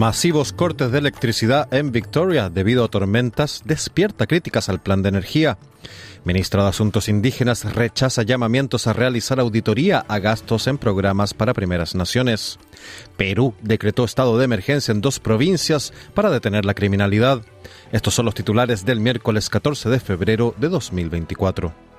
Masivos cortes de electricidad en Victoria debido a tormentas despierta críticas al plan de energía. Ministra de Asuntos Indígenas rechaza llamamientos a realizar auditoría a gastos en programas para primeras naciones. Perú decretó estado de emergencia en dos provincias para detener la criminalidad. Estos son los titulares del miércoles 14 de febrero de 2024.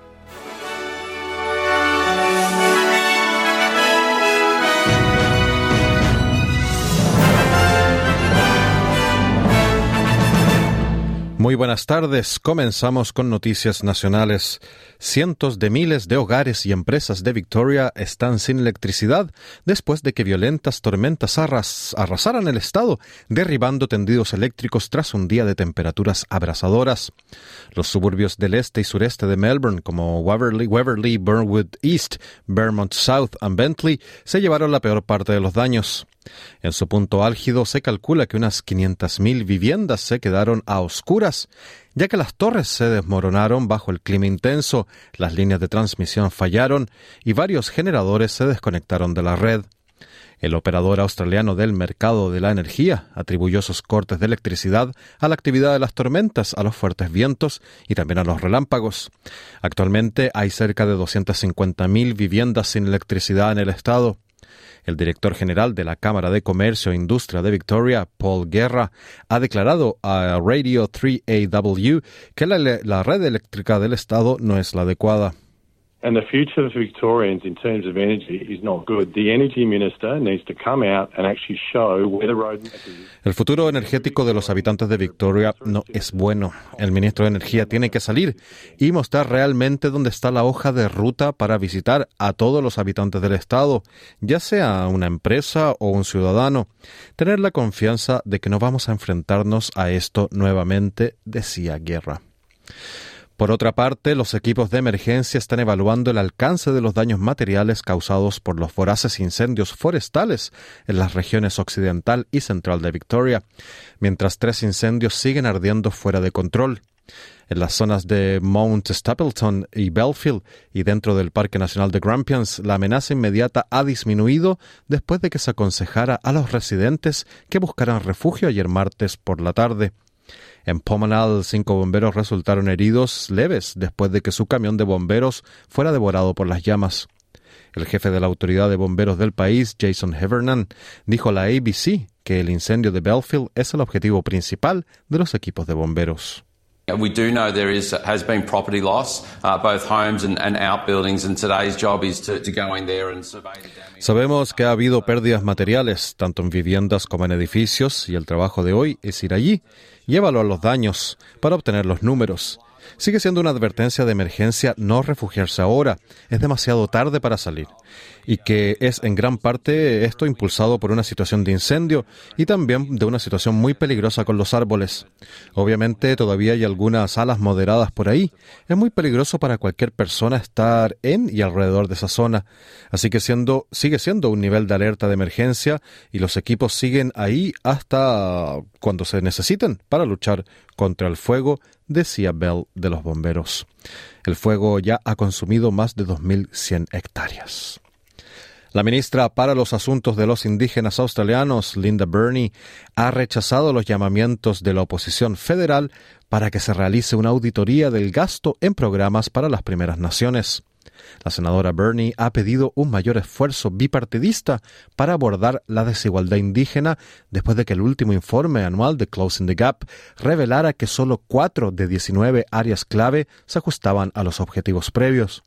Muy buenas tardes. Comenzamos con noticias nacionales. Cientos de miles de hogares y empresas de Victoria están sin electricidad después de que violentas tormentas arrasaran el estado, derribando tendidos eléctricos tras un día de temperaturas abrasadoras. Los suburbios del este y sureste de Melbourne, como Waverley, Waverley, Burnwood East, Vermont South y Bentley, se llevaron la peor parte de los daños. En su punto álgido se calcula que unas 500.000 viviendas se quedaron a oscuras, ya que las torres se desmoronaron bajo el clima intenso, las líneas de transmisión fallaron y varios generadores se desconectaron de la red. El operador australiano del mercado de la energía atribuyó sus cortes de electricidad a la actividad de las tormentas, a los fuertes vientos y también a los relámpagos. Actualmente hay cerca de 250.000 viviendas sin electricidad en el estado. El director general de la Cámara de Comercio e Industria de Victoria, Paul Guerra, ha declarado a Radio 3AW que la, la red eléctrica del Estado no es la adecuada. And the future Victorians in terms of energy is not good. The energy minister needs to come out and actually show where the is. El futuro energético de los habitantes de Victoria no es bueno. El ministro de Energía tiene que salir y mostrar realmente dónde está la hoja de ruta para visitar a todos los habitantes del estado, ya sea una empresa o un ciudadano. Tener la confianza de que no vamos a enfrentarnos a esto nuevamente, decía Guerra. Por otra parte, los equipos de emergencia están evaluando el alcance de los daños materiales causados por los voraces incendios forestales en las regiones occidental y central de Victoria, mientras tres incendios siguen ardiendo fuera de control. En las zonas de Mount Stapleton y Belfield y dentro del Parque Nacional de Grampians, la amenaza inmediata ha disminuido después de que se aconsejara a los residentes que buscaran refugio ayer martes por la tarde. En Pomonal, cinco bomberos resultaron heridos leves después de que su camión de bomberos fuera devorado por las llamas. El jefe de la autoridad de bomberos del país, Jason Hevernan, dijo a la ABC que el incendio de Belfield es el objetivo principal de los equipos de bomberos. We do know there is has been property loss, uh, both homes and, outbuildings, and today's job is to, to go in there and survey the damage. Sabemos que ha habido pérdidas materiales, tanto en viviendas como en edificios, y el trabajo de hoy es ir allí y evaluar los daños para obtener los números. Sigue siendo una advertencia de emergencia no refugiarse ahora. Es demasiado tarde para salir. Y que es en gran parte esto impulsado por una situación de incendio y también de una situación muy peligrosa con los árboles. Obviamente todavía hay algunas alas moderadas por ahí. Es muy peligroso para cualquier persona estar en y alrededor de esa zona. Así que siendo, sigue siendo un nivel de alerta de emergencia y los equipos siguen ahí hasta cuando se necesiten para luchar contra el fuego, decía Bell de los bomberos. El fuego ya ha consumido más de 2.100 hectáreas. La ministra para los Asuntos de los Indígenas Australianos, Linda Burney, ha rechazado los llamamientos de la oposición federal para que se realice una auditoría del gasto en programas para las primeras naciones. La senadora Burney ha pedido un mayor esfuerzo bipartidista para abordar la desigualdad indígena después de que el último informe anual de Closing the Gap revelara que solo cuatro de 19 áreas clave se ajustaban a los objetivos previos.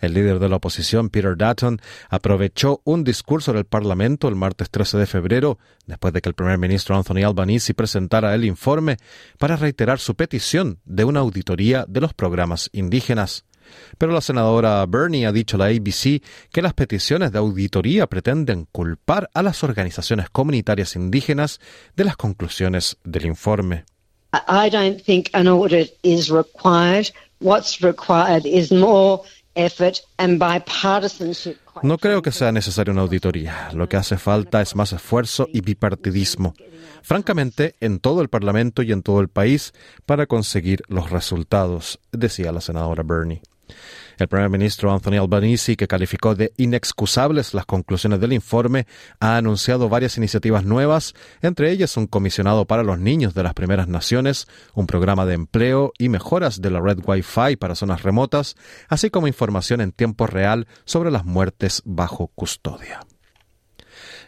El líder de la oposición, Peter Dutton, aprovechó un discurso del Parlamento el martes 13 de febrero, después de que el primer ministro Anthony Albanese presentara el informe, para reiterar su petición de una auditoría de los programas indígenas. Pero la senadora Bernie ha dicho a la ABC que las peticiones de auditoría pretenden culpar a las organizaciones comunitarias indígenas de las conclusiones del informe. I don't think an audit is required. What's required is more effort and bipartisanship. No creo que sea necesaria una auditoría. Lo que hace falta es más esfuerzo y bipartidismo. Francamente, en todo el Parlamento y en todo el país para conseguir los resultados, decía la senadora Bernie. El primer ministro Anthony Albanese, que calificó de inexcusables las conclusiones del informe, ha anunciado varias iniciativas nuevas, entre ellas un comisionado para los niños de las primeras naciones, un programa de empleo y mejoras de la red Wi-Fi para zonas remotas, así como información en tiempo real sobre las muertes bajo custodia.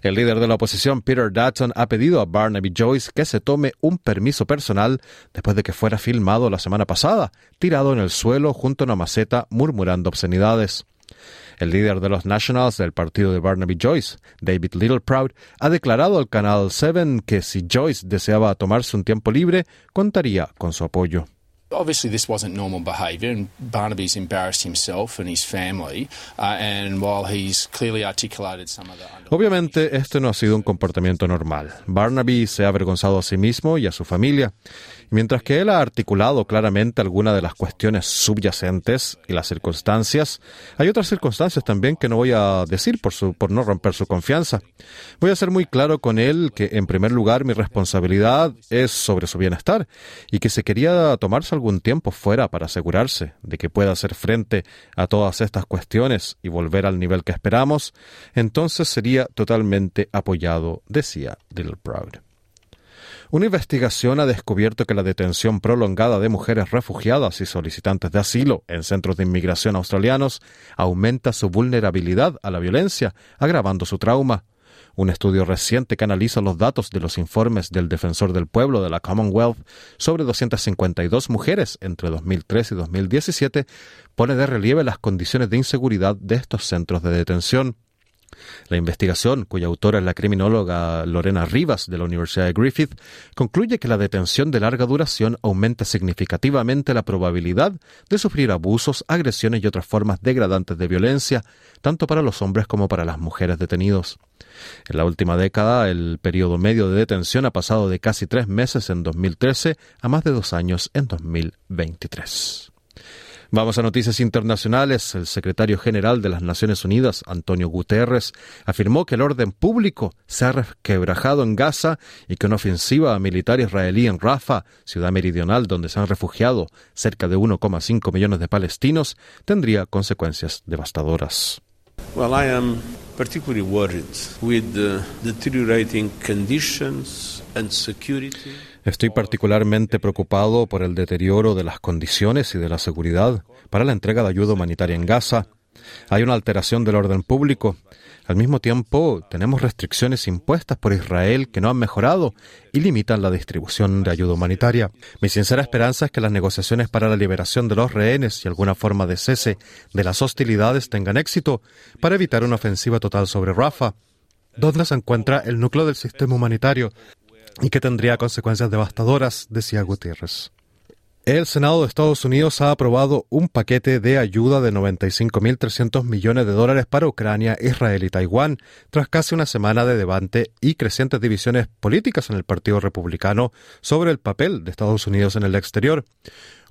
El líder de la oposición, Peter Dutton, ha pedido a Barnaby Joyce que se tome un permiso personal después de que fuera filmado la semana pasada, tirado en el suelo junto a una maceta murmurando obscenidades. El líder de los Nationals del partido de Barnaby Joyce, David Littleproud, ha declarado al canal 7 que si Joyce deseaba tomarse un tiempo libre, contaría con su apoyo. Obviously, this wasn't normal behaviour, and Barnaby's embarrassed himself and his family. Uh, and while he's clearly articulated some of the Obviamente, este no ha sido un comportamiento normal. Barnaby se ha avergonzado a sí mismo y a su familia. Mientras que él ha articulado claramente algunas de las cuestiones subyacentes y las circunstancias, hay otras circunstancias también que no voy a decir por, su, por no romper su confianza. Voy a ser muy claro con él que, en primer lugar, mi responsabilidad es sobre su bienestar y que se quería tomarse algún tiempo fuera para asegurarse de que pueda hacer frente a todas estas cuestiones y volver al nivel que esperamos, entonces sería totalmente apoyado, decía Little Proud. Una investigación ha descubierto que la detención prolongada de mujeres refugiadas y solicitantes de asilo en centros de inmigración australianos aumenta su vulnerabilidad a la violencia, agravando su trauma. Un estudio reciente que analiza los datos de los informes del Defensor del Pueblo de la Commonwealth sobre 252 mujeres entre 2003 y 2017 pone de relieve las condiciones de inseguridad de estos centros de detención. La investigación, cuya autora es la criminóloga Lorena Rivas de la Universidad de Griffith, concluye que la detención de larga duración aumenta significativamente la probabilidad de sufrir abusos, agresiones y otras formas degradantes de violencia, tanto para los hombres como para las mujeres detenidos. En la última década, el periodo medio de detención ha pasado de casi tres meses en 2013 a más de dos años en 2023. Vamos a noticias internacionales. El secretario general de las Naciones Unidas, Antonio Guterres, afirmó que el orden público se ha resquebrajado en Gaza y que una ofensiva militar israelí en Rafah, ciudad meridional donde se han refugiado cerca de 1,5 millones de palestinos, tendría consecuencias devastadoras. Well, I am particularly worried with the deteriorating conditions and. Estoy particularmente preocupado por el deterioro de las condiciones y de la seguridad para la entrega de ayuda humanitaria en Gaza. Hay una alteración del orden público. Al mismo tiempo, tenemos restricciones impuestas por Israel que no han mejorado y limitan la distribución de ayuda humanitaria. Mi sincera esperanza es que las negociaciones para la liberación de los rehenes y alguna forma de cese de las hostilidades tengan éxito para evitar una ofensiva total sobre Rafah, donde se encuentra el núcleo del sistema humanitario y que tendría consecuencias devastadoras, decía Gutiérrez. El Senado de Estados Unidos ha aprobado un paquete de ayuda de 95.300 millones de dólares para Ucrania, Israel y Taiwán, tras casi una semana de debate y crecientes divisiones políticas en el Partido Republicano sobre el papel de Estados Unidos en el exterior.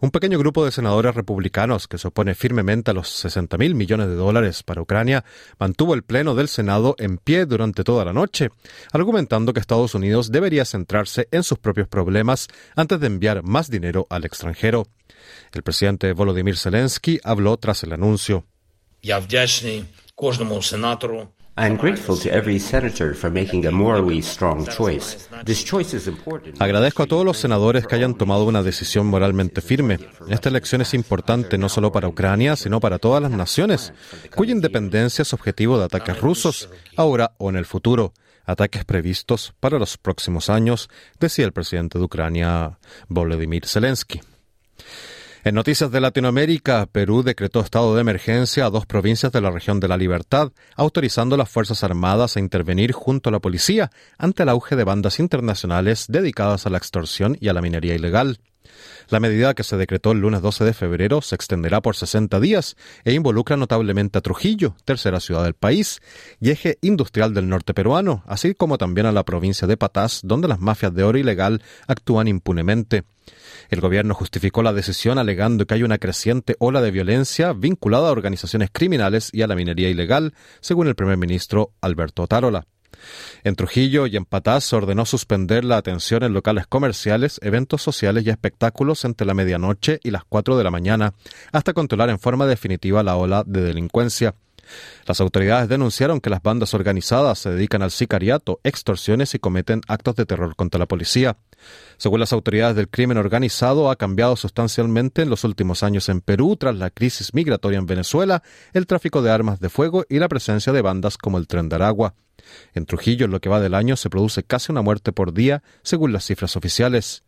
Un pequeño grupo de senadores republicanos que se opone firmemente a los 60 mil millones de dólares para Ucrania mantuvo el Pleno del Senado en pie durante toda la noche, argumentando que Estados Unidos debería centrarse en sus propios problemas antes de enviar más dinero al extranjero. El presidente Volodymyr Zelensky habló tras el anuncio. Agradezco a todos los senadores que hayan tomado una decisión moralmente firme. Esta elección es importante no solo para Ucrania, sino para todas las naciones, cuya independencia es objetivo de ataques rusos, ahora o en el futuro. Ataques previstos para los próximos años, decía el presidente de Ucrania, Volodymyr Zelensky. En noticias de Latinoamérica, Perú decretó estado de emergencia a dos provincias de la región de la Libertad, autorizando a las Fuerzas Armadas a intervenir junto a la policía ante el auge de bandas internacionales dedicadas a la extorsión y a la minería ilegal. La medida que se decretó el lunes 12 de febrero se extenderá por 60 días e involucra notablemente a Trujillo, tercera ciudad del país, y eje industrial del norte peruano, así como también a la provincia de Patás, donde las mafias de oro ilegal actúan impunemente. El gobierno justificó la decisión alegando que hay una creciente ola de violencia vinculada a organizaciones criminales y a la minería ilegal, según el primer ministro Alberto Tarola. En Trujillo y en Patás se ordenó suspender la atención en locales comerciales, eventos sociales y espectáculos entre la medianoche y las 4 de la mañana, hasta controlar en forma definitiva la ola de delincuencia. Las autoridades denunciaron que las bandas organizadas se dedican al sicariato, extorsiones y cometen actos de terror contra la policía. Según las autoridades del crimen organizado, ha cambiado sustancialmente en los últimos años en Perú tras la crisis migratoria en Venezuela, el tráfico de armas de fuego y la presencia de bandas como el Tren de Aragua. En Trujillo, en lo que va del año, se produce casi una muerte por día, según las cifras oficiales.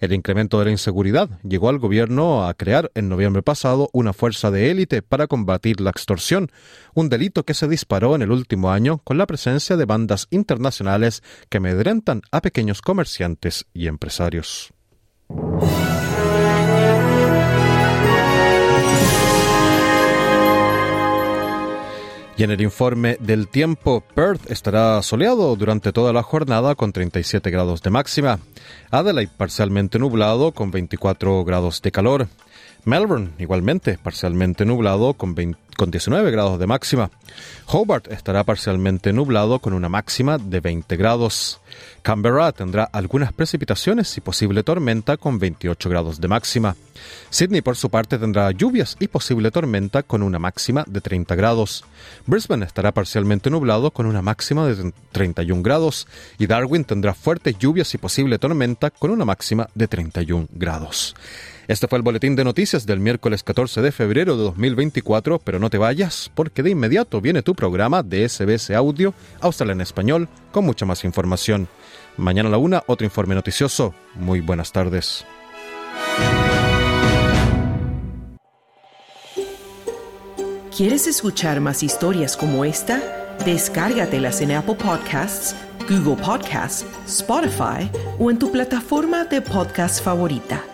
El incremento de la inseguridad llegó al gobierno a crear en noviembre pasado una fuerza de élite para combatir la extorsión, un delito que se disparó en el último año con la presencia de bandas internacionales que amedrentan a pequeños comerciantes y empresarios. Y en el informe del tiempo, Perth estará soleado durante toda la jornada con 37 grados de máxima. Adelaide parcialmente nublado con 24 grados de calor. Melbourne igualmente parcialmente nublado con, 19 grados de máxima. Hobart estará parcialmente nublado con una máxima de 20 grados. Canberra tendrá algunas precipitaciones y posible tormenta con 28 grados de máxima. Sydney por su parte tendrá lluvias y posible tormenta con una máxima de 30 grados. Brisbane estará parcialmente nublado con una máxima de 31 grados y Darwin tendrá fuertes lluvias y posible tormenta con una máxima de 31 grados. Este fue el boletín de noticias del miércoles 14 de febrero de 2024, pero no te vayas porque de inmediato viene tu programa de SBS Audio, Australia en Español, con mucha más información. Mañana a la una, otro informe noticioso. Muy buenas tardes. ¿Quieres escuchar más historias como esta? Descárgatelas en Apple Podcasts, Google Podcasts, Spotify o en tu plataforma de podcast favorita.